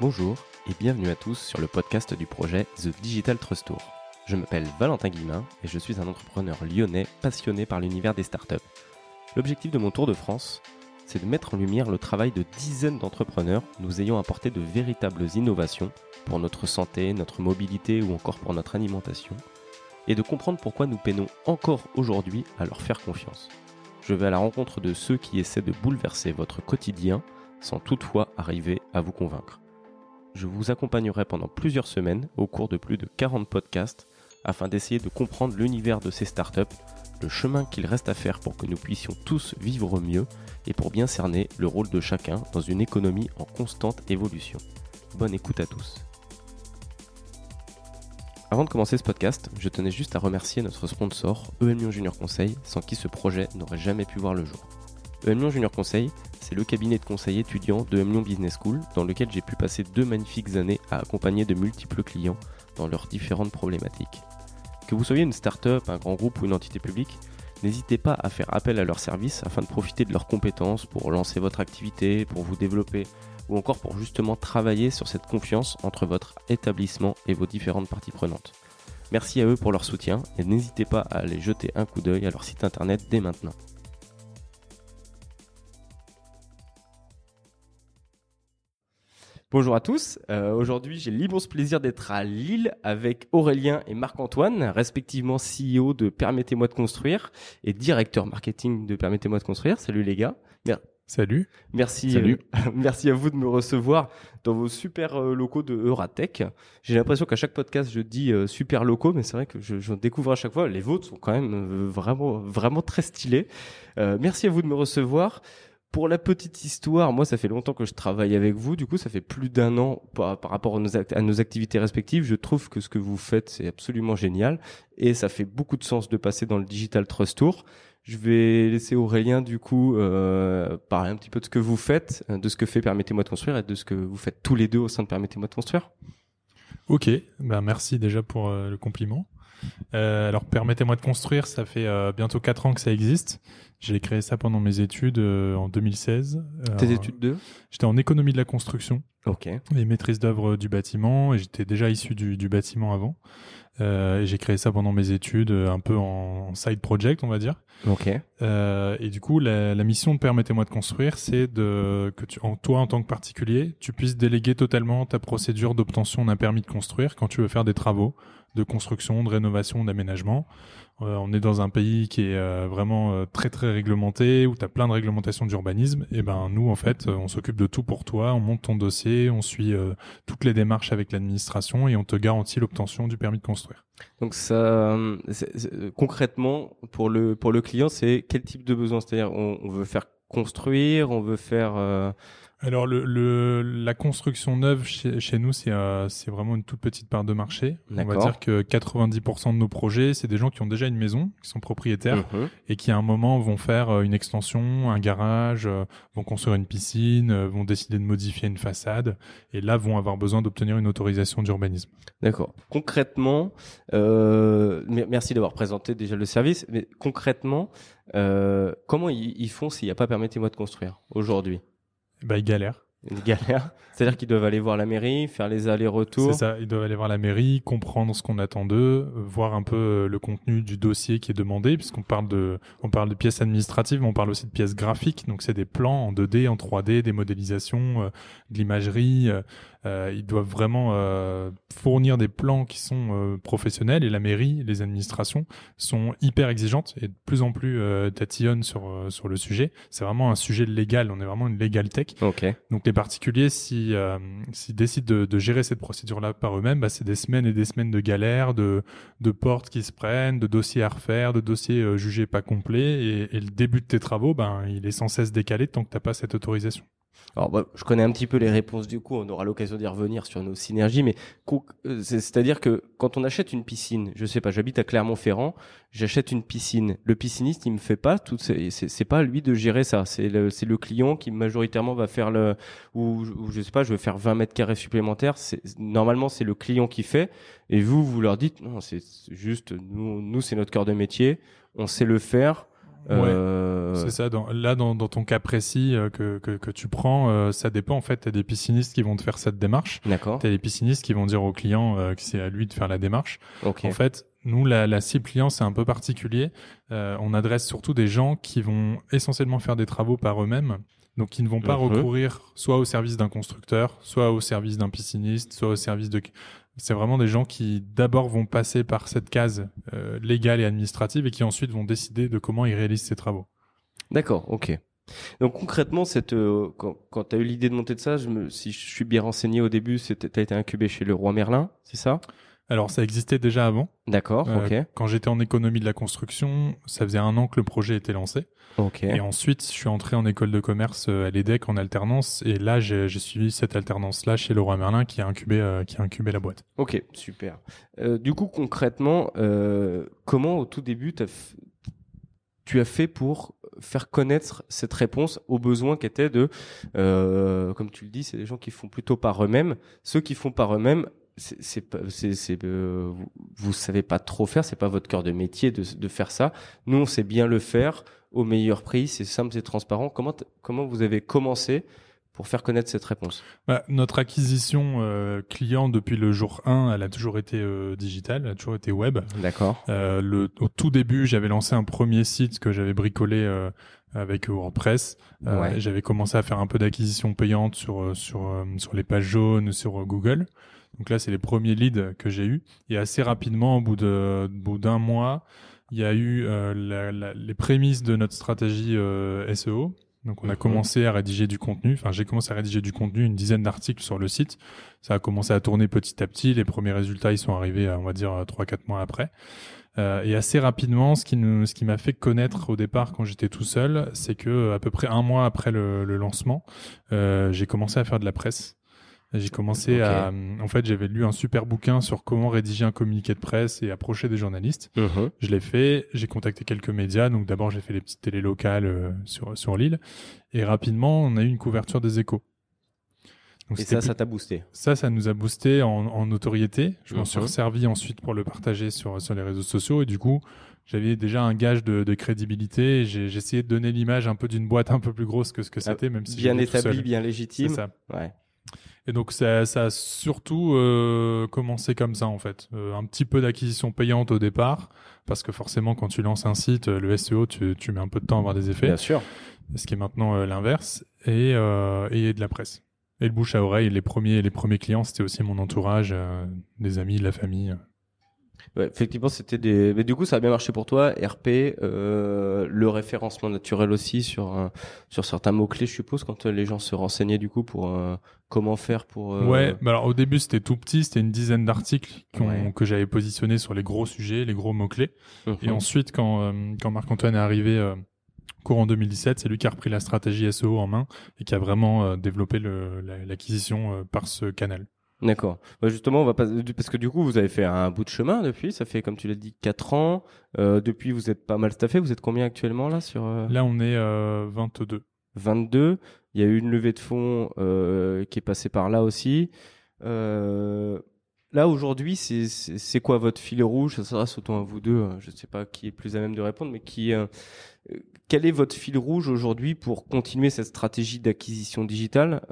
Bonjour et bienvenue à tous sur le podcast du projet The Digital Trust Tour. Je m'appelle Valentin Guillemin et je suis un entrepreneur lyonnais passionné par l'univers des startups. L'objectif de mon tour de France, c'est de mettre en lumière le travail de dizaines d'entrepreneurs nous ayant apporté de véritables innovations pour notre santé, notre mobilité ou encore pour notre alimentation, et de comprendre pourquoi nous peinons encore aujourd'hui à leur faire confiance. Je vais à la rencontre de ceux qui essaient de bouleverser votre quotidien sans toutefois arriver à vous convaincre. Je vous accompagnerai pendant plusieurs semaines au cours de plus de 40 podcasts afin d'essayer de comprendre l'univers de ces startups, le chemin qu'il reste à faire pour que nous puissions tous vivre mieux et pour bien cerner le rôle de chacun dans une économie en constante évolution. Bonne écoute à tous. Avant de commencer ce podcast, je tenais juste à remercier notre sponsor, EM Junior Conseil, sans qui ce projet n'aurait jamais pu voir le jour. EM Junior Conseil, le cabinet de conseil étudiant de EM Business School, dans lequel j'ai pu passer deux magnifiques années à accompagner de multiples clients dans leurs différentes problématiques. Que vous soyez une start-up, un grand groupe ou une entité publique, n'hésitez pas à faire appel à leurs services afin de profiter de leurs compétences pour lancer votre activité, pour vous développer ou encore pour justement travailler sur cette confiance entre votre établissement et vos différentes parties prenantes. Merci à eux pour leur soutien et n'hésitez pas à aller jeter un coup d'œil à leur site internet dès maintenant. Bonjour à tous. Euh, aujourd'hui, j'ai l'immense plaisir d'être à Lille avec Aurélien et Marc-Antoine, respectivement CEO de Permettez-moi de construire et directeur marketing de Permettez-moi de construire. Salut les gars. Salut. Merci. Salut. euh, merci à vous de me recevoir dans vos super euh, locaux de Euratech. J'ai l'impression qu'à chaque podcast, je dis euh, super locaux, mais c'est vrai que je, je découvre à chaque fois. Les vôtres sont quand même vraiment, vraiment très stylés. Merci à vous de me recevoir. Pour la petite histoire, moi, ça fait longtemps que je travaille avec vous. Du coup, ça fait plus d'un an par, rapport à nos, activités respectives. Je trouve que ce que vous faites, c'est absolument génial. Et ça fait beaucoup de sens de passer dans le Digital Trust Tour. Je vais laisser Aurélien, du coup, euh, parler un petit peu de ce que vous faites, euh, de ce que fait Permettez-moi de construire et de ce que vous faites tous les deux au sein de Permettez-moi de construire. Ok, ben merci déjà pour euh, le compliment. Alors permettez-moi de construire, ça fait bientôt quatre ans que ça existe. J'ai créé ça pendant mes études euh, en 2016. Tes Alors, études de J'étais en économie de la construction Ok. et maîtrise d'œuvre du bâtiment et j'étais déjà issu du, du bâtiment avant. Euh, et j'ai créé ça pendant mes études, euh, un peu en, side project, on va dire. Ok. Euh, et du coup, la, la mission de Permettez-moi de construire, c'est de que tu, en, toi, en tant que particulier, tu puisses déléguer totalement ta procédure d'obtention d'un permis de construire quand tu veux faire des travaux de construction, de rénovation, d'aménagement. Euh, on est dans un pays qui est euh, vraiment euh, très très réglementé, où tu as plein de réglementations d'urbanisme. Et ben nous, en fait, on s'occupe de tout pour toi. On monte ton dossier, on suit toutes les démarches avec l'administration et on te garantit l'obtention du permis de construire. Donc ça, concrètement, pour le pour le client, c'est quel type de besoin? C'est-à-dire, on, on veut faire construire, on veut faire. euh, Alors le, le la construction neuve chez, chez nous c'est euh, c'est vraiment une toute petite part de marché. On va dire que 90% de nos projets c'est des gens qui ont déjà une maison, qui sont propriétaires mhm. et qui à un moment vont faire euh, une extension, un garage, euh, vont construire une piscine, vont décider de modifier une façade et là vont avoir besoin d'obtenir une autorisation d'urbanisme. D'accord. Concrètement, euh, mer- merci d'avoir présenté déjà le service. Mais concrètement, euh, comment ils, ils font s'il n'y a pas permettez-moi de construire aujourd'hui? Bah ils galèrent. C'est-à-dire qu'ils doivent aller voir la mairie, faire les allers-retours. C'est ça, ils doivent aller voir la mairie, comprendre ce qu'on attend d'eux, euh, voir un peu euh, le contenu du dossier qui est demandé, puisqu'on parle de, on parle de pièces administratives, mais on parle aussi de pièces graphiques. Donc c'est des plans en 2D, en 3D, des modélisations, euh, de l'imagerie. euh, euh, ils doivent vraiment euh, fournir des plans qui sont euh, professionnels et la mairie, les administrations sont hyper exigeantes et de plus en plus tatillonnent sur sur le sujet. C'est vraiment un sujet légal. On est vraiment une legal tech. Donc les particuliers, si s'ils décident de, de gérer cette procédure-là par eux-mêmes, bah, c'est des semaines et des semaines de galère, de, de portes qui se prennent, de dossiers à refaire, de dossiers jugés pas complets, et, et le début de tes travaux, ben il est sans cesse décalé tant que t'as pas cette autorisation. Alors, bah, je connais un petit peu les réponses du coup. On aura l'occasion d'y revenir sur nos synergies, mais euh, c'est- c'est-à-dire que quand on achète une piscine, je sais pas, j'habite à Clermont-Ferrand, j'achète une piscine. Le pisciniste, il me fait pas tout. C'est pas lui de gérer ça. C'est le, client qui majoritairement va faire le ou, ou je sais pas, je veux faire 20 mètres carrés supplémentaires. Normalement c'est le client qui fait. Et vous, vous leur dites non, c'est juste nous, nous c'est notre cœur de métier. On sait le faire. Euh... C'est ça. Dans, là, dans, dans, ton cas précis euh, que, que, que, tu prends, euh, ça dépend. En fait, t'as des piscinistes qui vont te faire cette démarche. D'accord. T'as des piscinistes qui vont dire au client que c'est à lui de faire la démarche. Okay. En fait, nous, la, la cible client, c'est un peu particulier. on adresse surtout des gens qui vont essentiellement faire des travaux par eux-mêmes donc, ils ne vont pas mhm. recourir soit au service d'un constructeur, soit au service d'un pisciniste, soit au service de. C'est vraiment des gens qui d'abord vont passer par cette case euh, légale et administrative et qui ensuite vont décider de comment ils réalisent ces travaux. D'accord, ok. Donc concrètement, cette, euh, quand, tu as eu l'idée de monter de ça, je si je suis bien renseigné au début, tu as été incubé chez le roi Merlin, c'est ça? Alors ça existait déjà avant. D'accord, euh, ok. Quand j'étais en économie de la construction, ça faisait un an que le projet était lancé. Ok. Et ensuite, je suis entré en école de commerce euh, à l'EDEC en alternance, et là j'ai suivi cette alternance-là chez Leroy Merlin qui a incubé euh, qui a incubé la boîte. Ok, super. du coup, concrètement, comment au tout début tu as fait pour faire connaître cette réponse aux besoins qui étaient de, comme tu le dis, c'est des gens qui font plutôt par eux-mêmes. Ceux qui font par eux-mêmes, c'est euh, vous, vous savez pas trop faire c'est pas votre cœur de métier de, de faire ça nous on sait bien le faire au meilleur prix c'est simple c'est transparent comment comment vous avez commencé pour faire connaître cette réponse? Bah, Notre acquisition euh, client depuis le jour 1, elle a toujours été euh, digitale, elle a toujours été web. D'accord. Euh, le, au tout début, j'avais lancé un premier site que j'avais bricolé avec WordPress. Ouais. J'avais commencé à faire un peu d'acquisition payante sur sur sur les pages jaunes, sur Google. Donc là, c'est les premiers leads que j'ai eus. Et assez rapidement, au bout d'un mois, il y a eu euh, la, la, les prémices de notre stratégie euh, SEO. Donc on a commencé à rédiger du contenu. Enfin, j'ai commencé à rédiger du contenu, une dizaine d'articles sur le site. Ça a commencé à tourner petit à petit. Les premiers résultats, ils sont arrivés, on va dire, trois quatre mois après. Euh, et assez rapidement, ce qui, nous, ce qui m'a fait connaître au départ quand j'étais tout seul, c'est que à peu près un mois après le, le lancement, euh, j'ai commencé à faire de la presse. J'ai commencé à, en fait, j'avais lu un super bouquin sur comment rédiger un communiqué de presse et approcher des journalistes. Uh-huh. Je l'ai fait. J'ai contacté quelques médias. Donc d'abord, j'ai fait les petites télés locales euh, sur sur l'île. Et rapidement, on a eu une couverture des Échos. Donc, et ça, ça t'a boosté? Ça, ça nous a boosté en, en notoriété. Je m'en suis Uh-huh. resservi ensuite pour le partager sur sur les réseaux sociaux et du coup, j'avais déjà un gage de, de crédibilité. J'ai essayé de donner l'image un peu d'une boîte un peu plus grosse que ce que Ah, c'était, même si bien établi, bien légitime. C'est ça. Ouais. Et donc ça, ça a surtout euh, commencé comme ça en fait. Euh, un petit peu d'acquisition payante au départ, parce que forcément quand tu lances un site, euh, le SEO, tu, tu mets un peu de temps à avoir des effets, Bien sûr. ce qui est maintenant euh, l'inverse, et, et de la presse. Et le bouche à oreille, les premiers, les premiers clients, c'était aussi mon entourage, des amis, de la famille. Ouais, effectivement, c'était des. Mais du coup, ça a bien marché pour toi. RP, euh, le référencement naturel aussi sur sur certains mots clés, je suppose, quand euh, les gens se renseignaient du coup pour euh, comment faire pour. Ouais, bah alors au début c'était tout petit, c'était une dizaine d'articles Ouais. que j'avais positionnés sur les gros sujets, les gros mots-clés. mhm. Et ensuite, quand, quand Marc-Antoine est arrivé euh, courant 2017, c'est lui qui a repris la stratégie SEO en main et qui a vraiment développé l'acquisition par ce canal. D'accord. Bah, justement, on va pas parce que du coup, vous avez fait un bout de chemin depuis. Ça fait, comme tu l'as dit, quatre ans. Euh, depuis, vous êtes pas mal staffé. Vous êtes combien actuellement là sur euh, Là, on est euh, 22. 22 Il y a eu une levée de fonds euh, qui est passée par là aussi. Là aujourd'hui, c'est quoi votre fil rouge? Ça sera surtout à vous deux. hein. Je ne sais pas qui est plus à même de répondre, mais qui quel est votre fil rouge aujourd'hui pour continuer cette stratégie d'acquisition digitale?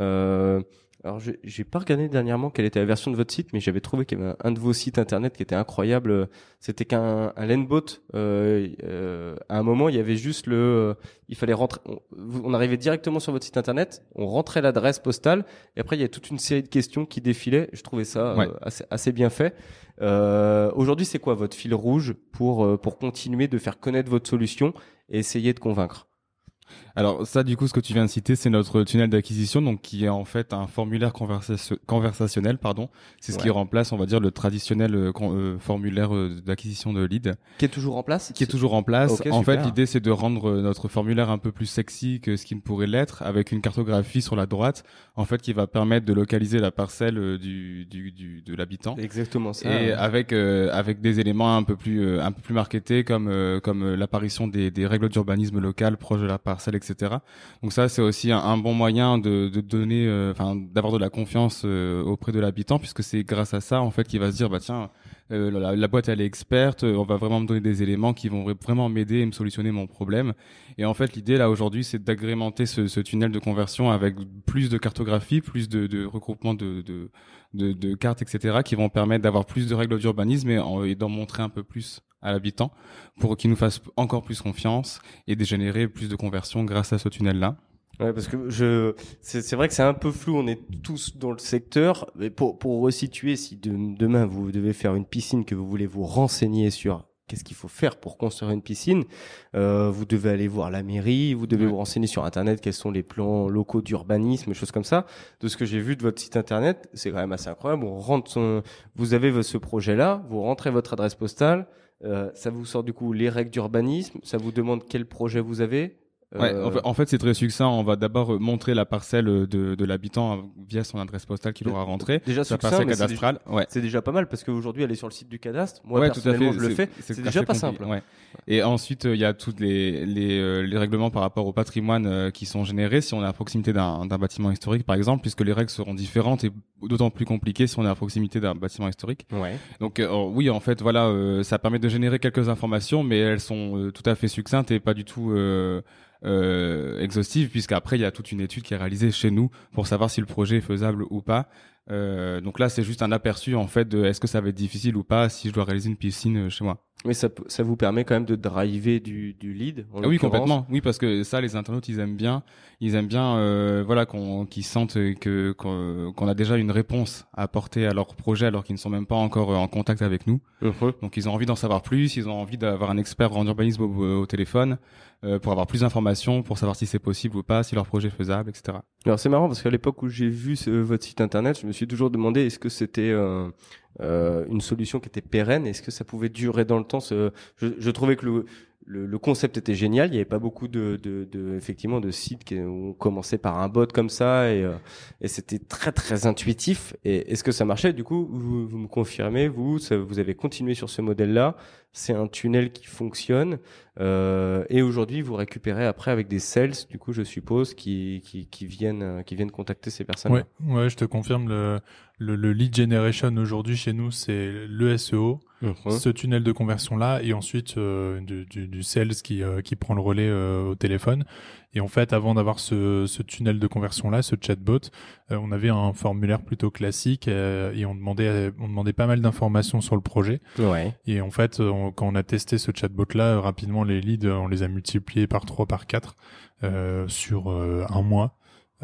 Alors, je j'ai pas regardé dernièrement quelle était la version de votre site, mais j'avais trouvé qu'il y avait un, de vos sites internet qui était incroyable. C'était qu'un un Lenbot. Euh, euh, à un moment, il y avait juste le, euh, il fallait rentrer. On, arrivait directement sur votre site internet, on rentrait l'adresse postale, et après il y a toute une série de questions qui défilaient. Je trouvais ça euh, Ouais. assez, assez bien fait. Euh, Aujourd'hui, c'est quoi votre fil rouge pour pour continuer de faire connaître votre solution et essayer de convaincre? Alors ça, du coup, ce que tu viens de citer, c'est notre tunnel d'acquisition, donc qui est en fait un formulaire conversation- conversationnel, pardon. C'est ce qui Ouais. remplace, on va dire, le traditionnel euh, euh, formulaire euh, d'acquisition de lead, Qui est toujours en place qui est toujours en place. En super. fait, l'idée, c'est de rendre notre formulaire un peu plus sexy que ce qui ne pourrait l'être, avec une cartographie sur la droite, en fait, qui va permettre de localiser la parcelle du, du, du de l'habitant. exactement ça. et avec euh, avec des éléments un peu plus euh, un peu plus marketés comme euh, comme l'apparition des, des règles d'urbanisme local proche de la parcelle etc donc ça c'est aussi un, bon moyen de, donner euh, enfin d'avoir de la confiance euh, auprès de l'habitant puisque c'est grâce à ça en fait qu'il va se dire bah tiens la, la, boîte elle est experte, on va vraiment me donner des éléments qui vont vraiment m'aider et me solutionner mon problème. Et en fait, l'idée là aujourd'hui, c'est d'agrémenter ce, tunnel de conversion avec plus de cartographie, plus de, de regroupement de, cartes, etc., qui vont permettre d'avoir plus de règles d'urbanisme et d'en montrer un peu plus à l'habitant pour qu'il nous fasse encore plus confiance et de générer plus de conversions grâce à ce tunnel-là. Ouais, parce que je, c'est vrai que c'est un peu flou. On est tous dans le secteur, mais pour pour resituer, si demain vous devez faire une piscine que vous voulez vous renseigner sur qu'est-ce qu'il faut faire pour construire une piscine, euh, vous devez aller voir la mairie, vous devez vous renseigner sur internet quels sont les plans locaux d'urbanisme, choses comme ça. De ce que j'ai vu de votre site internet, c'est quand même assez incroyable. On rentre son, vous avez ce projet-là, vous rentrez votre adresse postale ça vous sort du coup les règles d'urbanisme, ça vous demande quel projet vous avez, Ouais, euh, en fait, c'est très succinct. On va d'abord montrer la parcelle de, de l'habitant via son adresse postale qu'il aura rentré. Déjà sa parcelle cadastrale. C'est déjà pas mal parce qu'aujourd'hui, elle est sur le site du cadastre. Moi, personnellement, je le fais. C'est déjà pas simple. Et ensuite, il y a tous les, les, euh, les, règlements par rapport au patrimoine euh, qui sont générés si on est à proximité d'un bâtiment historique, par exemple, puisque les règles seront différentes et d'autant plus compliquées si on est à proximité d'un bâtiment historique. Donc, oh, oui, en fait, voilà, ça permet de générer quelques informations, mais elles sont tout à fait succinctes et pas du tout euh, exhaustive, puisqu'après il y a toute une étude qui est réalisée chez nous pour savoir si le projet est faisable ou pas. Euh, donc là, c'est juste un aperçu en fait de est-ce que ça va être difficile ou pas si je dois réaliser une piscine euh, chez moi. Mais ça, ça vous permet quand même de driver du, du lead. Ah oui, complètement. Oui, parce que ça, les internautes, ils aiment bien. Ils aiment bien, euh, voilà, qu'on, qu'ils sentent que qu'on a déjà une réponse à apporter à leur projet alors qu'ils ne sont même pas encore euh, en contact avec nous. Donc, ils ont envie d'en savoir plus. Ils ont envie d'avoir un expert en urbanisme au, téléphone euh, pour avoir plus d'informations, pour savoir si c'est possible ou pas, si leur projet est faisable, etc. Alors, c'est marrant parce qu'à l'époque où j'ai vu ce, votre site internet, je me suis toujours demandé est-ce que c'était euh, euh, une solution qui était pérenne Est-ce que ça pouvait durer dans le temps ce... je, je, trouvais que le, le, concept était génial. Il n'y avait pas beaucoup de, effectivement de sites qui ont commencé par un bot comme ça et, euh, c'était très très intuitif. Et est-ce que ça marchait? Du coup, vous, me confirmez, vous, vous avez continué sur ce modèle-là. C'est un tunnel qui fonctionne. Euh, et aujourd'hui, vous récupérez après avec des sales, du coup, je suppose, qui, qui, qui viennent qui contacter ces personnes. Ouais, ouais, je te confirme le le, le lead generation aujourd'hui chez nous, c'est le SEO, ce tunnel de conversion là, et ensuite euh, du, du, du, sales qui euh, qui prend le relais euh, au téléphone. Et en fait, avant d'avoir ce, ce, tunnel de conversion là, ce chatbot, on avait un formulaire plutôt classique et on demandait on demandait pas mal d'informations sur le projet. Ouais. Et en fait, quand on a testé ce chatbot là, rapidement les leads, on les a multipliés par 3, par 4 sur un mois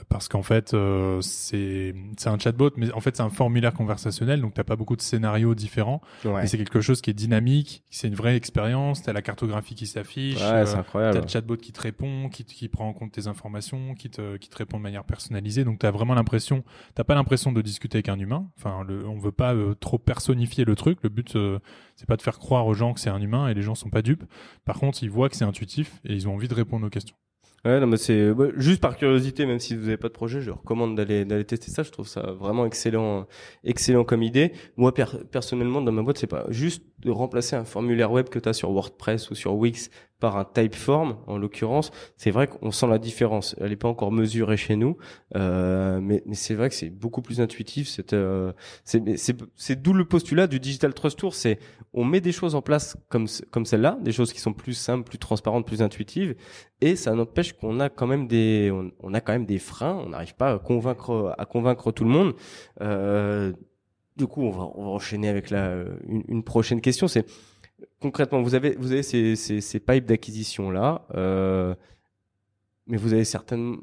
parce qu'en fait euh, c'est un chatbot mais en fait c'est un formulaire conversationnel donc t'as pas beaucoup de scénarios différents. Ouais. mais c'est quelque chose qui est dynamique c'est une vraie expérience t'as la cartographie qui s'affiche ouais, euh, t'as le chatbot qui te répond qui, qui prend en compte tes informations qui te qui te répond de manière personnalisée. Donc t'as vraiment l'impression t'as pas l'impression de discuter avec un humain. Enfin le, on veut pas euh, trop personnifier le truc. Le but euh, c'est pas de faire croire aux gens que c'est un humain et les gens sont pas dupes. Par contre ils voient que c'est intuitif et ils ont envie de répondre aux questions Ouais, non, c'est juste par curiosité, même si vous n'avez pas de projet, je recommande d'aller d'aller tester ça. Je trouve ça vraiment excellent, excellent comme idée. Moi, personnellement, dans ma boîte, c'est pas juste de remplacer un formulaire web que tu as sur WordPress ou sur Wix par un Typeform, en l'occurrence, c'est vrai qu'on sent la différence. Elle n'est pas encore mesurée chez nous, euh, mais, mais c'est vrai que c'est beaucoup plus intuitif. C'est euh, d'où le postulat du Digital Trust Tour. C'est on met des choses en place comme comme celle-là, des choses qui sont plus simples, plus transparentes, plus intuitives, et ça n'empêche qu'on a quand même des on, on, a quand même des freins. On n'arrive pas à convaincre à convaincre tout le monde. Euh, du coup, on va, on enchaîner avec la, une, prochaine question. C'est concrètement, vous avez, vous avez ces pipes d'acquisition là, euh, mais vous avez certaines,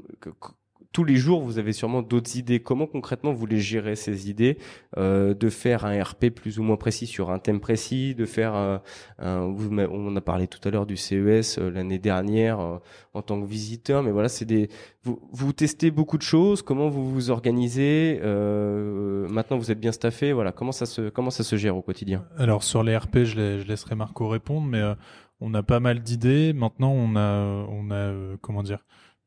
tous les jours, vous avez sûrement d'autres idées. Comment concrètement vous les gérez ces idées euh, de faire un RP plus ou moins précis sur un thème précis, de faire un on a parlé tout à l'heure du CES euh, l'année dernière euh, en tant que visiteur, mais voilà, c'est des vous, testez beaucoup de choses. Comment vous vous organisez euh, Maintenant, vous êtes bien staffé. Voilà, comment ça se comment ça se gère au quotidien? Alors sur les RP, je, laisserai Marco répondre, mais euh, on a pas mal d'idées. Maintenant, on a on a comment dire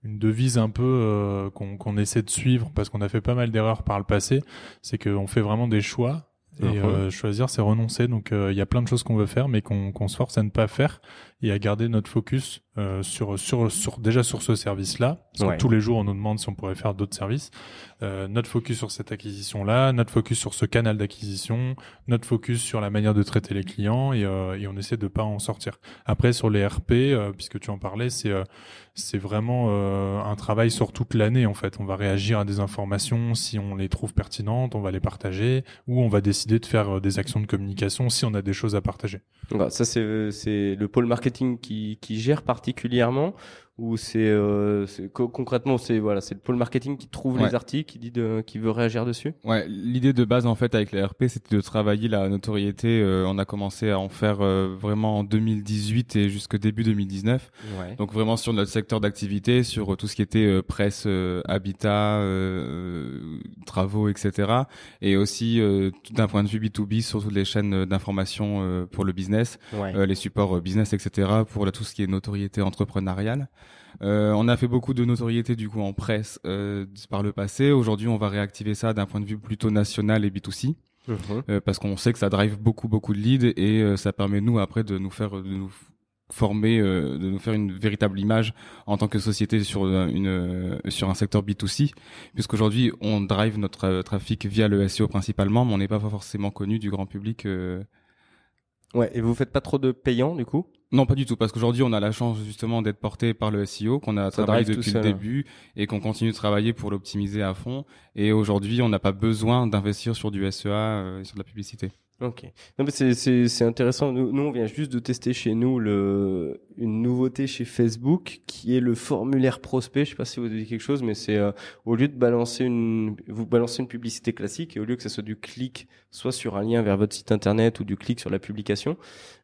une devise un peu euh, qu'on essaie de suivre parce qu'on a fait pas mal d'erreurs par le passé, c'est qu'on fait vraiment des choix et euh, choisir c'est renoncer. Donc il euh, y a plein de choses qu'on veut faire mais qu'on se force à ne pas faire et à garder notre focus euh, sur, sur, sur, déjà sur ce service-là. Parce Ouais. que tous les jours, on nous demande si on pourrait faire d'autres services. Euh, notre focus sur cette acquisition-là, notre focus sur ce canal d'acquisition, notre focus sur la manière de traiter les clients et, euh, et on essaie de pas en sortir. Après, sur les RP, puisque tu en parlais, c'est c'est vraiment un travail sur toute l'année en fait. On va réagir à des informations si on les trouve pertinentes, on va les partager ou on va décider de faire des actions de communication si on a des choses à partager. Voilà, ça c'est le pôle marketing qui qui gère particulièrement ou c'est euh, co- concrètement c'est voilà c'est le pôle marketing qui trouve Ouais. les articles qui dit de qui veut réagir dessus? Ouais, l'idée de base en fait avec les RP, c'était de travailler la notoriété. Euh, on a commencé à en faire euh, vraiment en 2018 et jusqu'au début 2019. Ouais. Donc vraiment sur notre secteur d'activité, sur tout ce qui était euh, presse, euh, habitat, euh, travaux, etc. Et aussi euh, d'un point de vue B2B sur toutes les chaînes d'information euh, pour le business, Ouais. les supports business, etc. pour là, tout ce qui est notoriété entrepreneuriale. Euh, on a fait beaucoup de notoriété du coup en presse euh, par le passé. Aujourd'hui, on va réactiver ça d'un point de vue plutôt national et B2C Mhm. euh, parce qu'on sait que ça drive beaucoup beaucoup de leads et euh, ça permet nous après de nous faire de nous former euh, de nous faire une véritable image en tant que société sur euh, une euh, sur un secteur B2C puisqu'aujourd'hui on drive notre euh, trafic via le SEO principalement mais on n'est pas forcément connu du grand public euh, Ouais. Et vous faites pas trop de payants du coup? Non, pas du tout, parce qu'aujourd'hui, on a la chance justement d'être porté par le SEO, qu'on a Ça travaillé depuis le hein. début et qu'on continue de travailler pour l'optimiser à fond. Et aujourd'hui, on n'a pas besoin d'investir sur du SEA euh, et sur de la publicité. Ok. Non mais c'est c'est c'est intéressant. Nous, nous on vient juste de tester chez nous le une nouveauté chez Facebook qui est le formulaire prospect. Je sais pas si vous avez dit quelque chose, mais c'est euh, au lieu de balancer une vous balancez une publicité classique et au lieu que ça soit du clic soit sur un lien vers votre site internet ou du clic sur la publication,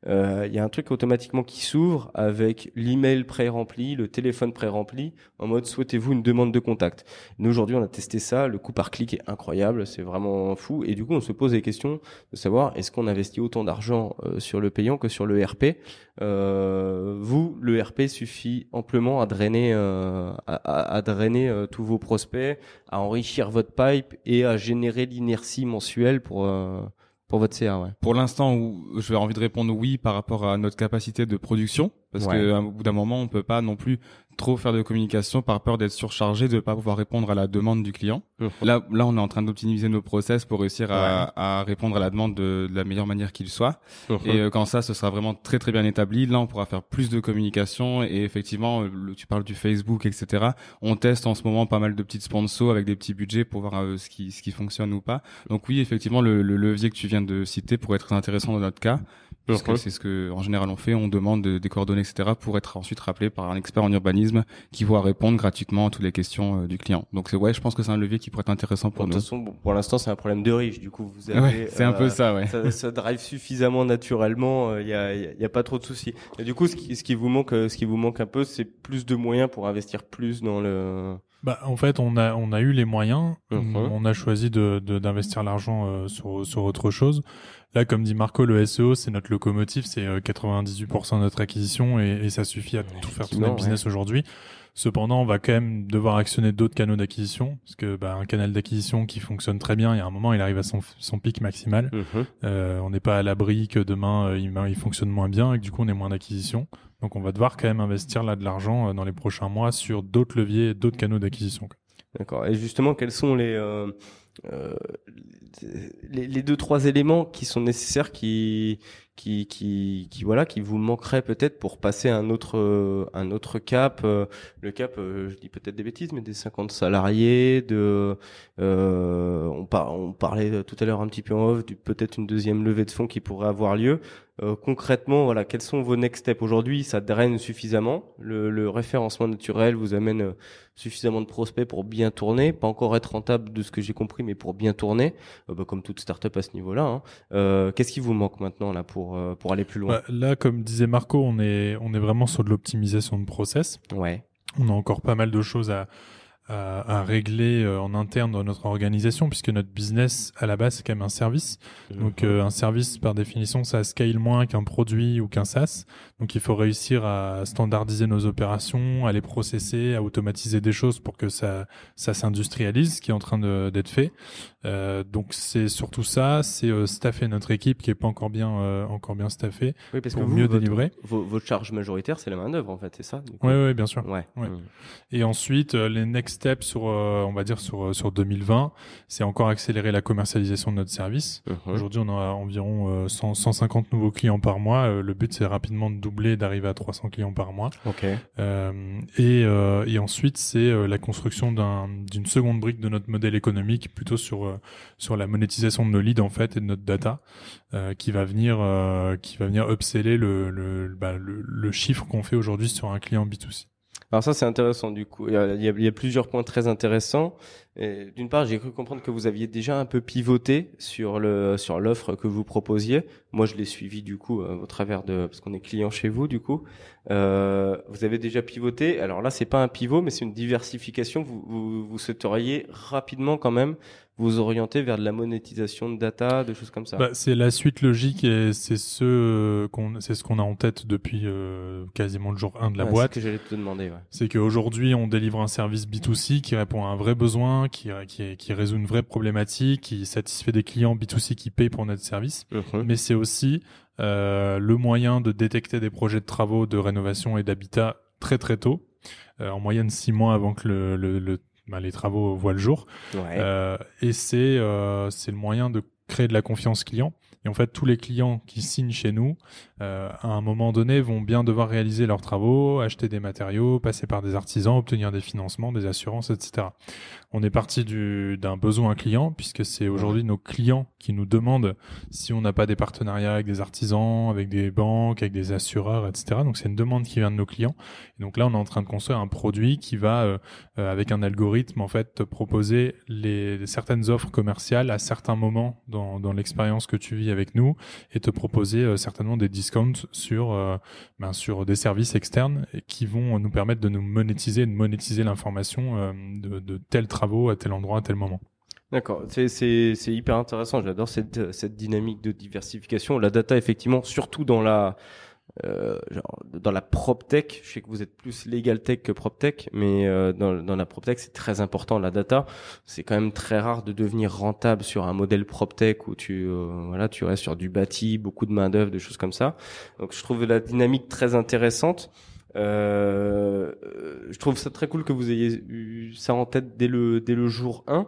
euh, il y a un truc automatiquement qui s'ouvre avec l'email pré-rempli, le téléphone pré-rempli en mode souhaitez-vous une demande de contact. Nous aujourd'hui on a testé ça, le coût par clic est incroyable, c'est vraiment fou. Et du coup on se pose des questions de savoir est-ce qu'on investit autant d'argent euh, sur le payant que sur le RP Vous, le RP suffit amplement à drainer, euh, à, à- à drainer euh, tous vos prospects, à enrichir votre pipe et à générer l'inertie mensuelle pour euh, pour votre CA. Ouais. Pour l'instant, je vais envie de répondre oui par rapport à notre capacité de production, parce Ouais. qu'au bout d'un moment, on peut pas non plus trop faire de communication par peur d'être surchargé, de pas pouvoir répondre à la demande du client. Là, là, on est en train d'optimiser nos process pour réussir à, à répondre à la demande de, de la meilleure manière qu'il soit. Et euh, quand ça, ce sera vraiment très très bien établi, là, on pourra faire plus de communication. Et effectivement, le- tu parles du Facebook, etc. On teste en ce moment pas mal de petites sponsors avec des petits budgets pour voir euh, ce qui ce qui fonctionne ou pas. Donc oui, effectivement, le, le levier que tu viens de citer pourrait être très intéressant dans notre cas, puisque Mhm. c'est ce que en général on fait. On demande de- des coordonnées, etc. pour être ensuite rappelé par un expert en urbanisme qui va répondre gratuitement à toutes les questions euh, du client. Donc c'est ouais, je pense que c'est un levier qui pourrait être intéressant pour Bon, de nous. toute façon, bon, pour l'instant, c'est un problème de riche. Du coup, vous avez. Ouais, c'est un euh, peu ça, ouais. ça, ça drive suffisamment naturellement. Il y, a, y a- y a pas trop de soucis. Et du coup, ce qui, ce qui vous manque, euh, ce qui vous manque un peu, c'est plus de moyens pour investir plus dans le. Bah, en fait, on a, on a eu les moyens. On a choisi de, de- d'investir l'argent euh, sur, sur autre chose. Là, comme dit Marco, le SEO, c'est notre locomotive, c'est euh, 98% de notre acquisition et, et ça suffit à tout faire tout notre business aujourd'hui. Cependant, on va quand même devoir actionner d'autres canaux d'acquisition parce que bah, un canal d'acquisition qui fonctionne très bien, il y a un moment, il arrive à son, son pic maximal. Euh, on n'est pas à l'abri que demain euh, il, il fonctionne moins bien et que du coup on ait moins d'acquisition. Donc on va devoir quand même investir là de l'argent euh, dans les prochains mois sur d'autres leviers, d'autres canaux d'acquisition. D'accord. Et justement, quels sont les, euh, euh, les les deux trois éléments qui sont nécessaires, qui qui qui qui voilà, qui vous manqueraient peut-être pour passer un autre euh, un autre cap, euh, le cap, euh, je dis peut-être des bêtises, mais des 50 salariés, de euh, on on parlait tout à l'heure un petit peu en off, du peut-être une deuxième levée de fonds qui pourrait avoir lieu. Euh, concrètement, voilà, quels sont vos next steps aujourd'hui? Ça draine suffisamment? Le, le référencement naturel vous amène suffisamment de prospects pour bien tourner, pas encore être rentable de ce que j'ai compris, mais pour bien tourner, bah, comme toute startup à ce niveau-là. hein. Qu'est-ce qui vous manque maintenant là pour euh, pour aller plus loin Bah, là, comme disait Marco, on est, on est vraiment sur de l'optimisation de process. Ouais. On a encore pas mal de choses à, à, à régler euh, en interne dans notre organisation puisque notre business à la base c'est quand même un service. Donc euh, un service par définition ça scale moins qu'un produit ou qu'un SaaS. Donc il faut réussir à standardiser nos opérations, à les processer, à automatiser des choses pour que ça ça s'industrialise, ce qui est en train d'être fait. Euh, donc c'est surtout ça, c'est euh, staffer notre équipe qui est pas encore bien euh, encore bien staffée Oui, parce pour que vous, mieux votre, délivrer. vo- votre charge majoritaire, c'est la main d'œuvre en fait, c'est ça coup Ouais, bien sûr. Ouais. Ouais. Mm. Et ensuite, euh, les next steps sur, on va dire sur sur 2020, c'est encore accélérer la commercialisation de notre service. Mhm. Aujourd'hui, on a environ euh, 100, 150 nouveaux clients par mois. Le but, c'est rapidement de doubler, d'arriver à 300 clients par mois. Ok. Et, et ensuite, c'est la construction d'un- d'une seconde brique de notre modèle économique, plutôt sur euh, sur la monétisation de nos leads en fait et de notre data, euh, qui va venir euh, qui va venir upseller le le, bah, le, chiffre qu'on fait aujourd'hui sur un client B2C. Alors ça c'est intéressant du coup. Il y a plusieurs points très intéressants. D'une part, j'ai cru comprendre que vous aviez déjà un peu pivoté sur le sur l'offre que vous proposiez. Moi, je l'ai suivi du coup euh, au travers de parce qu'on est client chez vous du coup. Euh, vous avez déjà pivoté. Alors là, c'est pas un pivot, mais c'est une diversification. Vous, vous vous souhaiteriez rapidement quand même vous orienter vers de la monétisation de data, de choses comme ça. Bah, c'est la suite logique et c'est ce euh, qu'on c'est ce qu'on a en tête depuis euh, quasiment le jour 1 de la Ouais, boîte. C'est ce que j'allais te demander. Ouais. C'est qu'aujourd'hui, on délivre un service B2C qui répond à un vrai besoin, qui, qui, qui résout une vraie problématique, qui satisfait des clients B2C qui payent pour notre service. Mais c'est aussi euh, le moyen de détecter des projets de travaux, de rénovation et d'habitat très très tôt, euh, en moyenne six mois avant que le, le, le- bah, les travaux voient le jour. Ouais. Euh, et c'est euh, c'est le moyen de créer de la confiance client. Et en fait, tous les clients qui signent chez nous, euh, à un moment donné, vont bien devoir réaliser leurs travaux, acheter des matériaux, passer par des artisans, obtenir des financements, des assurances, etc. On est parti du- d'un besoin client, puisque c'est aujourd'hui nos clients qui nous demandent si on n'a pas des partenariats avec des artisans, avec des banques, avec des assureurs, etc. Donc c'est une demande qui vient de nos clients. Et donc là, on est en train de construire un produit qui va euh, euh, avec un algorithme en fait te proposer les certaines offres commerciales à certains moments dans, dans l'expérience que tu vis avec nous et te proposer euh, certainement des discounts sur ben, sur des services externes et qui vont nous permettre de nous monétiser de monétiser l'information de, de tels à tel endroit à tel moment. D'accord, c'est hyper intéressant. J'adore cette cette dynamique de diversification. La data, effectivement, surtout dans la euh, dans la prop tech. Je sais que vous êtes plus legal tech que prop tech, mais euh, dans dans la prop tech, c'est très important la data. C'est quand même très rare de devenir rentable sur un modèle prop tech où tu euh, voilà tu restes sur du bâti, beaucoup de main d'œuvre, des choses comme ça. Donc je trouve la dynamique très intéressante. Euh, je trouve ça très cool que vous ayez eu ça en tête dès le dès le jour 1.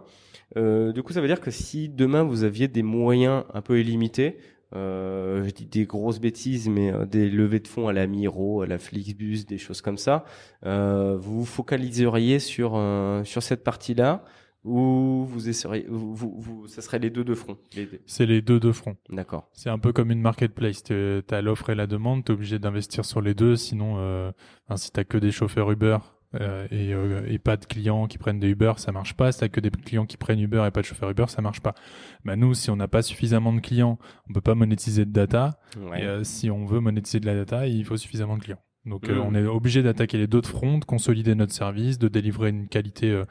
Euh, du coup, ça veut dire que si demain vous aviez des moyens un peu illimités, euh, je dis des grosses bêtises, mais des levées de fonds à la Miro, à la Flixbus, des choses comme ça, vous vous focaliseriez sur sur cette partie-là ou vous essayeriez, vous, vous, vous- ça serait les deux de front. les deux. C'est les deux de front. D'accord. C'est un peu comme une marketplace. Tu as l'offre et la demande, tu es obligé d'investir sur les deux. Sinon, euh, si tu que des chauffeurs Uber euh, et, euh, et pas de clients qui prennent des Uber, ça marche pas. Si tu que des clients qui prennent Uber et pas de chauffeurs Uber, ça marche pas. Bah, nous, si on n'a pas suffisamment de clients, on peut pas monétiser de data. Ouais. Et si on veut monétiser de la data, il faut suffisamment de clients. Donc euh, on est obligé d'attaquer les deux de front, de consolider notre service, de délivrer une qualité, euh,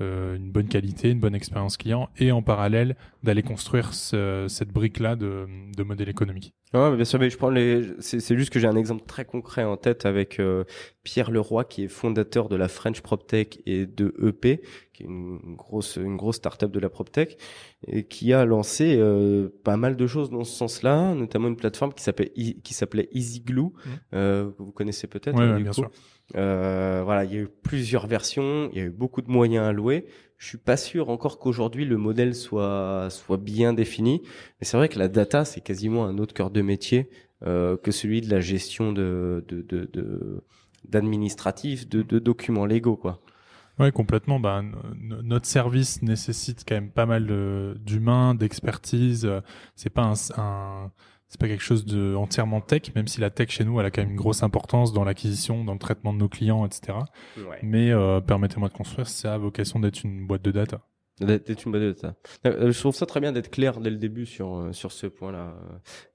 euh, une bonne qualité, une bonne expérience client, et en parallèle d'aller construire ce- cette brique là de, de modèle économique. Ouais, mais bien sûr, mais je prends les. C'est c'est juste que j'ai un exemple très concret en tête avec euh, Pierre Leroy, qui est fondateur de la French PropTech et de EP, qui est une grosse une grosse startup de la PropTech, et qui a lancé euh, pas mal de choses dans ce sens-là, notamment une plateforme qui s'appelle E- qui s'appelait EasyGlue, euh, que vous connaissez peut-être. Ouais, hein, ouais, bien coup. sûr. Euh, voilà, il y a eu plusieurs versions, il y a eu beaucoup de moyens alloués. Je suis pas sûr encore qu'aujourd'hui le modèle soit soit bien défini, mais c'est vrai que la data c'est quasiment un autre cœur de métier euh, que celui de la gestion de de de, de d'administratif, de, de documents légaux quoi. Ouais, complètement. Bah, notre service nécessite quand même pas mal de- d'humain, d'expertise. C'est pas un, un- c'est pas quelque chose de entièrement tech, même si la tech chez nous, elle a quand même une grosse importance dans l'acquisition, dans le traitement de nos clients, etc. Mais euh, permettez-moi de construire, ça a vocation d'être une boîte de data. D'être une bonne data. Euh, Je trouve ça très bien d'être clair dès le début sur euh, sur ce point-là.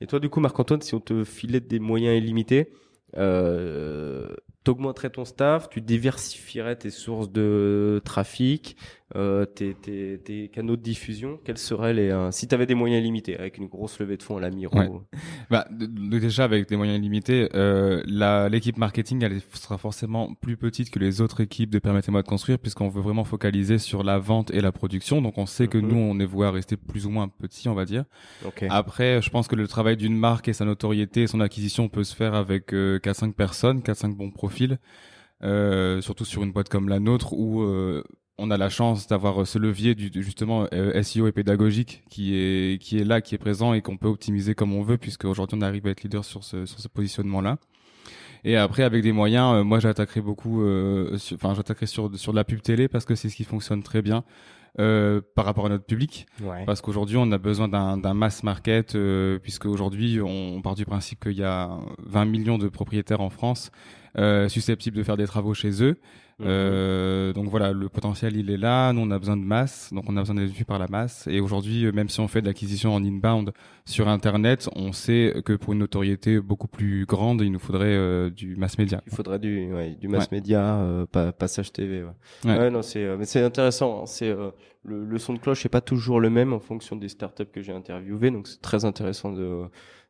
Et toi, du coup, Marc-Antoine, si on te filait des moyens illimités, euh, t'augmenterais ton staff, tu diversifierais tes sources de trafic, euh, tes, tes, tes, canaux de diffusion, quels seraient les euh, si tu avais des moyens limités avec une grosse levée de fonds à la Miro ouais. bah, déjà avec des moyens limités, euh, l'équipe marketing elle sera forcément plus petite que les autres équipes de permettez-moi de construire puisqu'on veut vraiment focaliser sur la vente et la production. Donc on sait que mhm. nous on est voué à rester plus ou moins petit, on va dire. Okay. Après, je pense que le travail d'une marque et sa notoriété, et son acquisition peut se faire avec euh, 4-5 personnes, 4-5 bons profils. Euh, surtout sur une boîte comme la nôtre où euh, on a la chance d'avoir ce levier du justement euh, SEO et pédagogique qui est qui est là, qui est présent et qu'on peut optimiser comme on veut puisque aujourd'hui on arrive à être leader sur ce sur ce positionnement là. Et après avec des moyens, euh, moi j'attaquerai beaucoup, euh, enfin j'attaquerai sur sur de la pub télé parce que c'est ce qui fonctionne très bien. Euh, par rapport à notre public. Ouais. Parce qu'aujourd'hui, on a besoin d'un mass market, euh, puisque aujourd'hui, on, part du principe qu'il y a 20 millions de propriétaires en France euh, susceptibles de faire des travaux chez eux. Mhm. Euh, donc voilà, le potentiel il est là. Nous on a besoin de masse, donc on a besoin d'être vu par la masse. Et aujourd'hui, même si on fait de l'acquisition en inbound sur Internet, on sait que pour une notoriété beaucoup plus grande, il nous faudrait euh, du mass média. Il faudrait du, ouais, du mass média, euh, pas, passage TV. Ouais. ouais. non, c'est, euh, mais c'est intéressant. Hein. C'est le, le, son de cloche n'est pas toujours le même en fonction des startups que j'ai interviewées, donc c'est très intéressant de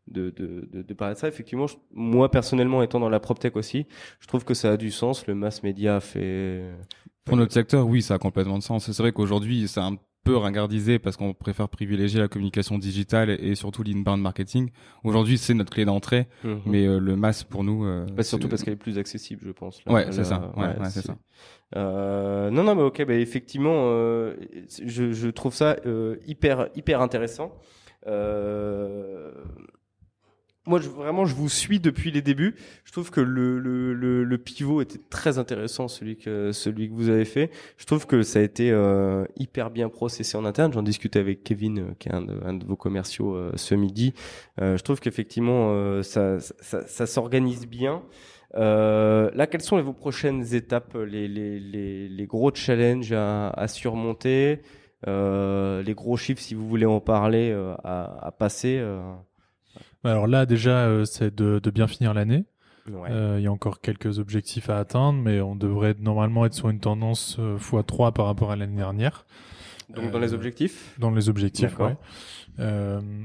de, de, de, de parler de ça. Effectivement, moi personnellement étant dans la PropTech aussi, je trouve que ça a du sens. Le mass média fait... Pour notre secteur, oui, ça a complètement de sens. C'est vrai qu'aujourd'hui, c'est un peu ringardisé parce qu'on préfère privilégier la communication digitale et, surtout l'inbound marketing. Aujourd'hui, c'est notre clé d'entrée, mhm. mais euh, le mass pour nous. Euh, bah, surtout parce qu'elle est plus accessible, je pense. ouais, c'est ça. Ouais, ouais c'est ça. Euh, non, non, mais ok, bah, effectivement, je, je trouve ça hyper, hyper intéressant. Euh, moi, je, vraiment, je vous suis depuis les débuts. Je trouve que le, le, le, le, pivot était très intéressant, celui que celui que vous avez fait. Je trouve que ça a été euh, hyper bien processé en interne. J'en discutais avec Kevin, euh, qui est un de, un de vos commerciaux euh, ce midi. je trouve qu'effectivement, ça, ça, ça s'organise bien. là, quelles sont vos prochaines étapes, les, les, les, les gros challenges à, à surmonter, les gros chiffres, si vous voulez en parler, à, à passer alors là, déjà, euh, c'est de, bien finir l'année. Euh, il y a encore quelques objectifs à atteindre, mais on devrait normalement être sur une tendance x3 euh, par rapport à l'année dernière. Donc dans les objectifs Dans les objectifs, oui.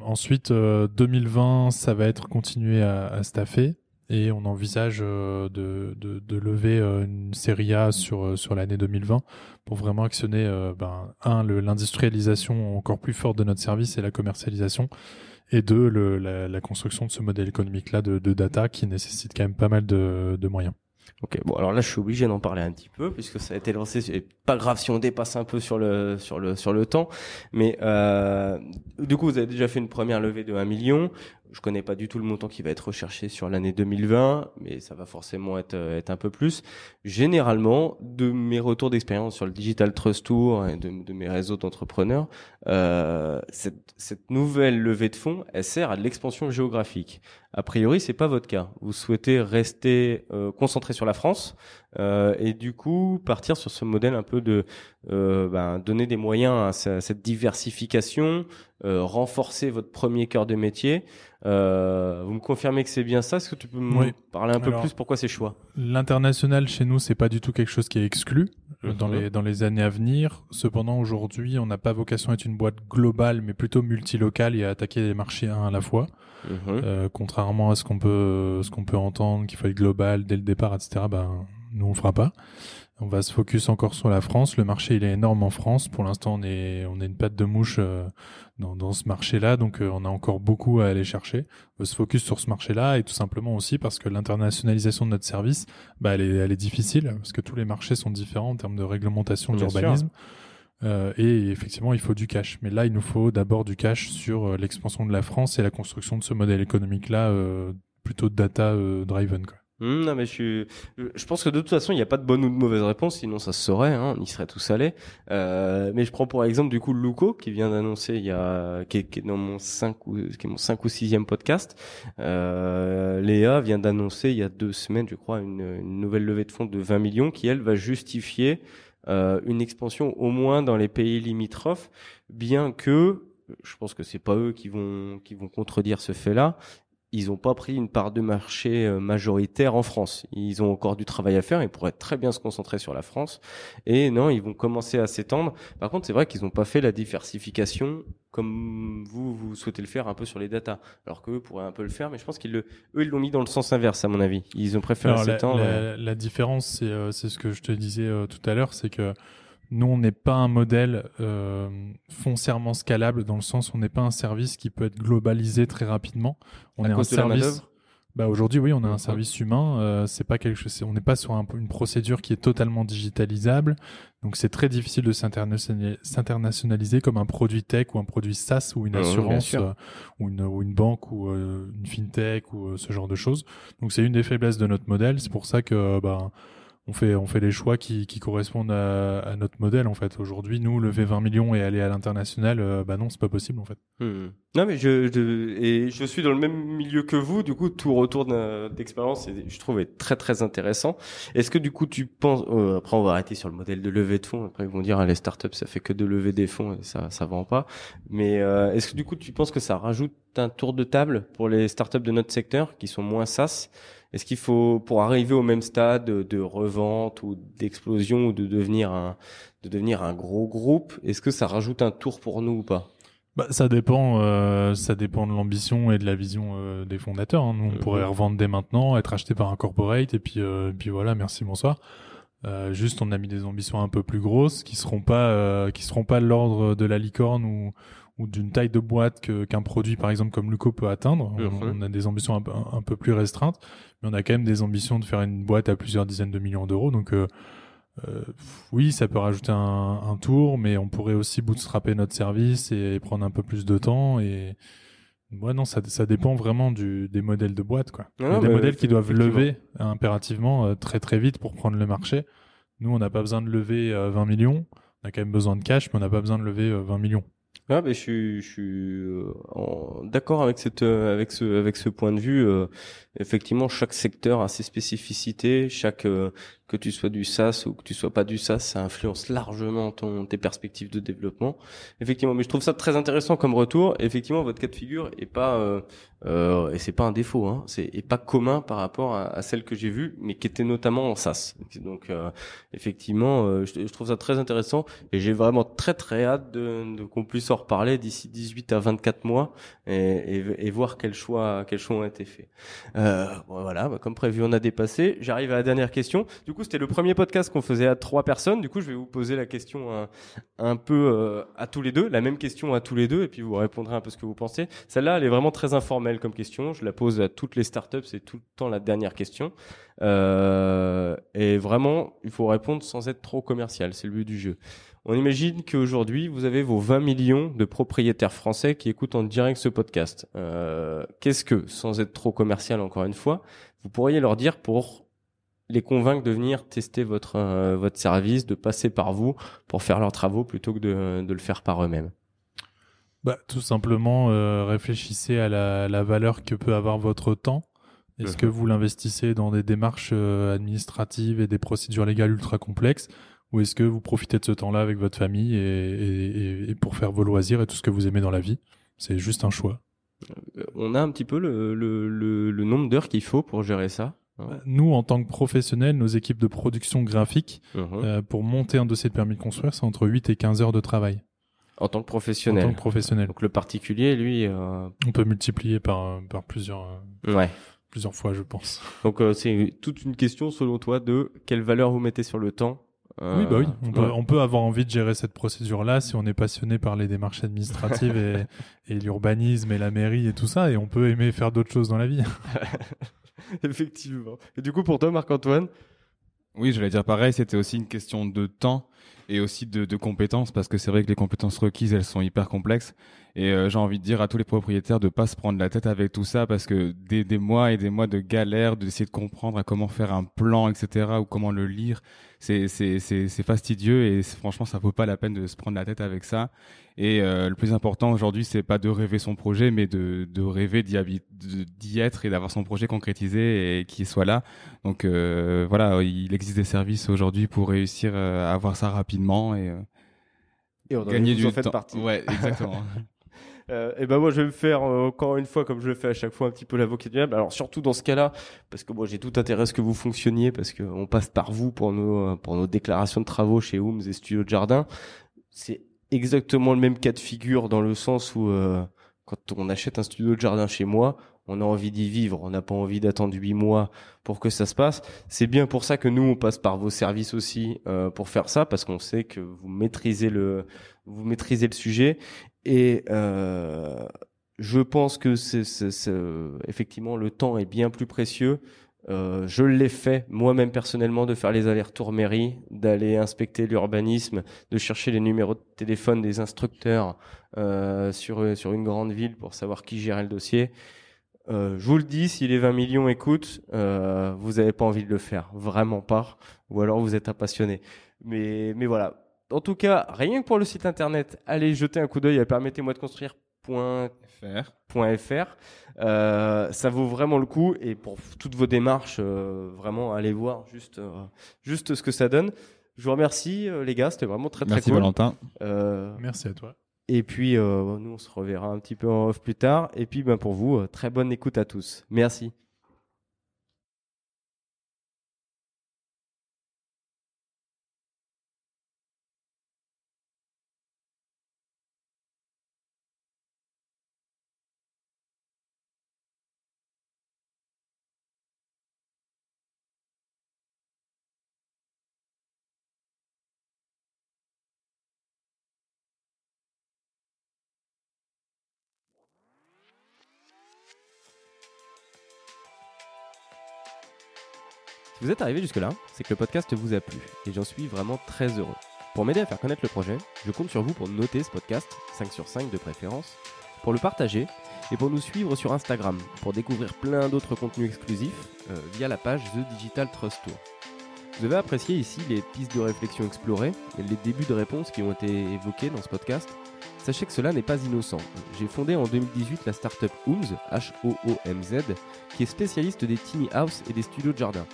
ensuite, 2020, ça va être continuer à, à staffer et on envisage de, de, lever une série A sur, sur l'année 2020 pour vraiment actionner, ben, un, l'industrialisation encore plus forte de notre service et la commercialisation et deux, le, la, la, construction de ce modèle économique-là de, de, data qui nécessite quand même pas mal de, de moyens. Ok, bon alors là je suis obligé d'en parler un petit peu puisque ça a été lancé. C'est pas grave si on dépasse un peu sur le sur le sur le temps, mais euh, du coup vous avez déjà fait une première levée de 1 million. Je connais pas du tout le montant qui va être recherché sur l'année 2020, mais ça va forcément être, euh, être un peu plus. Généralement, de mes retours d'expérience sur le Digital Trust Tour et de, mes réseaux d'entrepreneurs, euh, cette, cette nouvelle levée de fonds, elle sert à de l'expansion géographique. A priori, c'est pas votre cas. Vous souhaitez rester euh, concentré sur la France euh, et du coup partir sur ce modèle un peu de euh, ben, donner des moyens à cette diversification, euh, renforcer votre premier cœur de métier. Euh, vous me confirmez que c'est bien ça? Est-ce que tu peux me parler un peu plus? Pourquoi ces choix? L'international chez nous, c'est pas du tout quelque chose qui est exclu dans mhm. les dans les années à venir. Cependant, aujourd'hui, on n'a pas vocation à être une boîte globale, mais plutôt multilocale et à attaquer des marchés un à la fois. Mhm. Contrairement à ce qu'on peut ce qu'on peut entendre, qu'il faut être global dès le départ, etc. Ben nous on le fera pas. On va se focus encore sur la France. Le marché, il est énorme en France. Pour l'instant, on est, on est une patte de mouche euh, dans, dans ce marché-là, donc euh, on a encore beaucoup à aller chercher. On va se focus sur ce marché-là et tout simplement aussi parce que l'internationalisation de notre service, bah, elle est, elle est difficile parce que tous les marchés sont différents en termes de réglementation, d'urbanisme. Euh, et effectivement, il faut du cash. Mais là, il nous faut d'abord du cash sur euh, l'expansion de la France et la construction de ce modèle économique-là, plutôt data-driven. Quoi. Mmh, non mais je suis, je pense que de toute façon il n'y a pas de bonne ou de mauvaise réponse, sinon ça se saurait, hein, on y serait tous allés. Euh, mais je prends pour exemple du coup Luco qui vient d'annoncer il y a, qui est, dans mon 5 ou qui est mon 5 ou 6 podcast. Euh, Léa vient d'annoncer il y a deux semaines, je crois, une, une, nouvelle levée de fonds de 20 millions qui elle va justifier euh, une expansion au moins dans les pays limitrophes, bien que je pense que c'est pas eux qui vont qui vont contredire ce fait-là ils n'ont pas pris une part de marché euh, majoritaire en France. Ils ont encore du travail à faire. Ils pourraient très bien se concentrer sur la France. Et non, ils vont commencer à s'étendre. Par contre, c'est vrai qu'ils n'ont pas fait la diversification comme vous, vous souhaitez le faire un peu sur les datas. Alors qu'eux pourraient un peu le faire, mais je pense qu'ils le, eux, ils l'ont mis dans le sens inverse, à mon avis. Ils ont préféré s'étendre. La, la, différence, c'est, euh, c'est ce que je te disais euh, tout à l'heure, c'est que nous, on n'est pas un modèle euh, foncièrement scalable dans le sens où on n'est pas un service qui peut être globalisé très rapidement. On est un service. Bah aujourd'hui, oui, on a un service humain. Euh, c'est pas quelque chose. On n'est pas sur une procédure qui est totalement digitalisable. Donc c'est très difficile de s'internationaliser comme un produit tech ou un produit SaaS ou une assurance euh, ou, une, ou, une, banque ou euh, une fintech ou ce genre de choses. Donc c'est une des faiblesses de notre modèle. C'est pour ça que bah, on fait on les choix qui, correspondent à, notre modèle en fait. Aujourd'hui, nous lever 20 millions et aller à l'international, euh, bah non, c'est pas possible en fait. Hmm. Je, et je suis dans le même milieu que vous, du coup tout retour d'expérience, je trouve est très très intéressant. Est-ce que du coup tu penses euh, après on va arrêter sur le modèle de levée de fonds, après ils vont dire ah, les startups ça fait que de lever des fonds, ça ça vend pas. Mais euh, est-ce que du coup tu penses que ça rajoute un tour de table pour les startups de notre secteur qui sont moins SaaS est-ce qu'il faut, pour arriver au même stade de, revente ou d'explosion ou de devenir un, de devenir un gros groupe, est-ce que ça rajoute un tour pour nous ou pas? Bah, ça dépend, euh, ça dépend de l'ambition et de la vision euh, des fondateurs. Hein. Nous, on pourrait revendre dès maintenant, être acheté par un corporate et puis, euh, puis voilà, merci, bonsoir. juste, on a mis des ambitions un peu plus grosses, qui seront pas, qui seront pas l'ordre de la licorne ou, ou d'une taille de boîte qu'un produit, par exemple, comme Luco peut atteindre. On, a des ambitions un peu, un peu, plus restreintes, mais on a quand même des ambitions de faire une boîte à plusieurs dizaines de millions d'euros. Donc, euh, euh, oui, ça peut rajouter un, un, tour, mais on pourrait aussi bootstrapper notre service et, prendre un peu plus de temps. Et ouais, non, ça, ça dépend vraiment du, des modèles de boîte, quoi. Il y a des modèles qui doivent lever impérativement euh, très très vite pour prendre le marché. Nous, on n'a pas besoin de lever 20 millions. On a quand même besoin de cash, mais on n'a pas besoin de lever 20 millions. Ah, ben, je suis, je suis euh, d'accord avec cette, euh, avec ce, avec ce point de vue. Euh, effectivement, chaque secteur a ses spécificités. Chaque, que tu sois du SaaS ou que tu sois pas du SaaS, ça influence largement ton, tes perspectives de développement. Effectivement, mais je trouve ça très intéressant comme retour. Effectivement, votre cas de figure est pas euh, euh, et c'est pas un défaut, hein, c'est est pas commun par rapport à, à celle que j'ai vue, mais qui était notamment en SaaS. Donc euh, effectivement, euh, je, je, trouve ça très intéressant et j'ai vraiment très très hâte de, de qu'on puisse en reparler d'ici 18 à 24 mois et, et, et, voir quels choix quels choix ont été faits. Euh, voilà, bah, comme prévu, on a dépassé. J'arrive à la dernière question. Du coup c'était le premier podcast qu'on faisait à trois personnes. Du coup, je vais vous poser la question un, peu euh, à tous les deux, la même question à tous les deux, et puis vous répondrez un peu ce que vous pensez. Celle-là, elle est vraiment très informelle comme question. Je la pose à toutes les startups. C'est tout le temps la dernière question. Euh, et vraiment, il faut répondre sans être trop commercial. C'est le but du jeu. On imagine qu'aujourd'hui, vous avez vos 20 millions de propriétaires français qui écoutent en direct ce podcast. Euh, qu'est-ce que, sans être trop commercial encore une fois, vous pourriez leur dire pour les convaincre de venir tester votre euh, votre service, de passer par vous pour faire leurs travaux plutôt que de, de le faire par eux-mêmes? Bah, Tout simplement, euh, réfléchissez à la, la, valeur que peut avoir votre temps. Est-ce que vous l'investissez dans des démarches administratives et des procédures légales ultra complexes? Ou est-ce que vous profitez de ce temps-là avec votre famille et, et, et, pour faire vos loisirs et tout ce que vous aimez dans la vie? C'est juste un choix. On a un petit peu le, le, le, le nombre d'heures qu'il faut pour gérer ça bah, nous, en tant que professionnels, nos équipes de production graphique, uh-huh. euh, pour monter un dossier de permis de construire, c'est entre 8 et 15 heures de travail. En tant que professionnel. En tant que professionnel. Donc le particulier, lui. Euh... On peut multiplier par, par plusieurs. Euh, ouais. Plusieurs fois, je pense. Donc euh, c'est toute une question, selon toi, de quelle valeur vous mettez sur le temps. Oui, bah oui. On, peut, on peut avoir envie de gérer cette procédure-là si on est passionné par les démarches administratives et, et l'urbanisme et la mairie et tout ça, et on peut aimer faire d'autres choses dans la vie. Effectivement. Et du coup, pour toi, Marc-Antoine? Oui, j'allais dire pareil, c'était aussi une question de temps et aussi de, compétences, parce que c'est vrai que les compétences requises, elles sont hyper complexes. Et euh, j'ai envie de dire à tous les propriétaires de pas se prendre la tête avec tout ça, parce que des, mois et des mois de galère, d'essayer de comprendre à comment faire un plan, etc., ou comment le lire, c'est fastidieux et franchement, ça vaut pas la peine de se prendre la tête avec ça. Et euh, le plus important aujourd'hui, c'est pas de rêver son projet, mais de, de rêver d'y être et d'avoir son projet concrétisé et qu'il soit là. Donc euh, voilà, il existe des services aujourd'hui pour réussir à avoir ça rapidement et, et on gagner du temps. Partie. Ouais, exactement. Euh, et ben moi je vais me faire euh, encore une fois comme je le fais à chaque fois un petit peu l'avocat du diable. Alors surtout dans ce cas-là parce que moi j'ai tout intérêt à ce que vous fonctionniez parce que on passe par vous pour nos pour nos déclarations de travaux chez Hooms et Studio de Jardin. C'est exactement le même cas de figure dans le sens où euh, quand on achète un studio de jardin chez moi, on a envie d'y vivre, on n'a pas envie d'attendre huit mois pour que ça se passe. C'est bien pour ça que nous on passe par vos services aussi euh, pour faire ça parce qu'on sait que vous maîtrisez le maîtrisez le sujet et euh, je pense que c'est, effectivement le temps est bien plus précieux. Euh, je l'ai fait moi-même personnellement de faire les allers-retours mairie, d'aller inspecter l'urbanisme, de chercher les numéros de téléphone des instructeurs euh, sur une grande ville pour savoir qui gérait le dossier. Euh, je vous le dis, si les 20 millions écoutent, euh, vous n'avez pas envie de le faire, vraiment pas, ou alors vous êtes un passionné. Mais, mais voilà. En tout cas, rien que pour le site internet, allez jeter un coup d'œil à permettez-moi de construire. .fr. Euh, ça vaut vraiment le coup et pour toutes vos démarches, euh, vraiment allez voir juste euh, juste ce que ça donne. Je vous remercie les gars, c'était vraiment très très cool. Merci Valentin. Merci à toi. Et puis, euh, nous, on se reverra un petit peu en off plus tard. Et puis, ben, pour vous, euh, très bonne écoute à tous. Merci. Vous êtes arrivé jusque-là, c'est que le podcast vous a plu et j'en suis vraiment très heureux. Pour m'aider à faire connaître le projet, je compte sur vous pour noter ce podcast, 5 sur 5 de préférence, pour le partager et pour nous suivre sur Instagram pour découvrir plein d'autres contenus exclusifs euh, via la page The Digital Trust Tour. Vous avez apprécié ici les pistes de réflexion explorées et les débuts de réponses qui ont été évoqués dans ce podcast Sachez que cela n'est pas innocent. J'ai fondé en 2018 la startup Hooms, H-O-O-M-Z, qui est spécialiste des tiny house et des studios de jardin.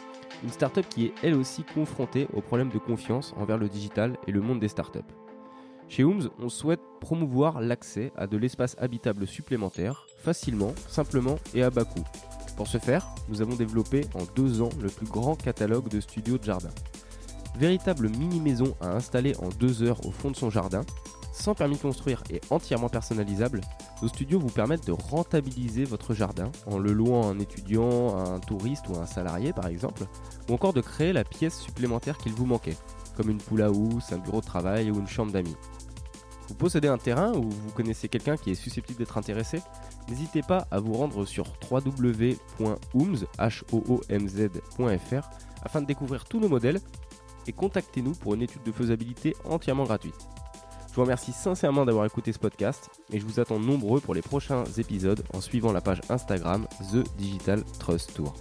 Une startup qui est elle aussi confrontée aux problèmes de confiance envers le digital et le monde des startups. Chez Hooms, on souhaite promouvoir l'accès à de l'espace habitable supplémentaire, facilement, simplement et à bas coût. Pour ce faire, nous avons développé en deux ans le plus grand catalogue de studios de jardin. Véritable mini-maison à installer en deux heures au fond de son jardin, sans permis de construire et entièrement personnalisable, nos studios vous permettent de rentabiliser votre jardin en le louant à un étudiant, à un touriste ou à un salarié par exemple, ou encore de créer la pièce supplémentaire qu'il vous manquait, comme une poule à housse, un bureau de travail ou une chambre d'amis. Vous possédez un terrain ou vous connaissez quelqu'un qui est susceptible d'être intéressé? N'hésitez pas à vous rendre sur www.oomz.fr afin de découvrir tous nos modèles et contactez-nous pour une étude de faisabilité entièrement gratuite. Je vous remercie sincèrement d'avoir écouté ce podcast et je vous attends nombreux pour les prochains épisodes en suivant la page Instagram The Digital Trust Tour.